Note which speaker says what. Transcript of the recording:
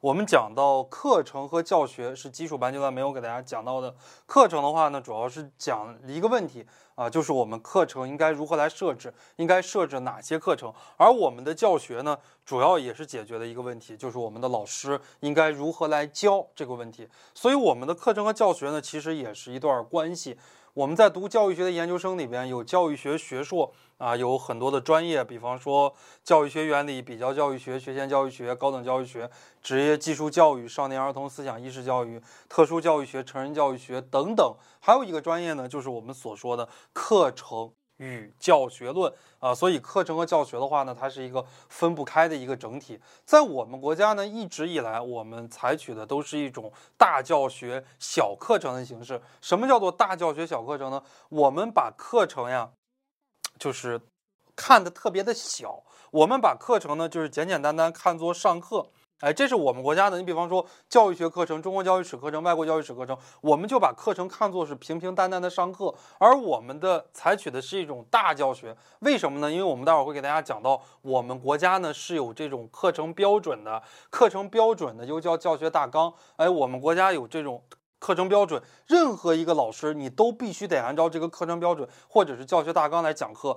Speaker 1: 我们讲到课程和教学是基础班阶段没有给大家讲到的。课程的话呢，主要是讲一个问题啊，就是我们课程应该如何来设置，应该设置哪些课程。而我们的教学呢，主要也是解决的一个问题，就是我们的老师应该如何来教这个问题。所以我们的课程和教学呢，其实也是一段关系。我们在读教育学的研究生里边有教育学学硕啊，有很多的专业，比方说教育学原理、比较教育学、学前教育学、高等教育学、职业技术教育、少年儿童思想意识教育、特殊教育学、成人教育学等等。还有一个专业呢，就是我们所说的课程。与教学论啊，所以课程和教学的话呢，它是一个分不开的一个整体。在我们国家呢，一直以来我们采取的都是一种大教学小课程的形式。什么叫做大教学小课程呢？我们把课程呀，就是看的特别的小。我们把课程呢，就是简简单单看作上课。哎，这是我们国家的。你比方说教育学课程、中国教育史课程、外国教育史课程，我们就把课程看作是平平淡淡的上课。而我们的采取的是一种大教学，为什么呢？因为我们待会儿会给大家讲到，我们国家呢是有这种课程标准的，课程标准的又叫教学大纲。哎，我们国家有这种。课程标准，任何一个老师你都必须得按照这个课程标准或者是教学大纲来讲课。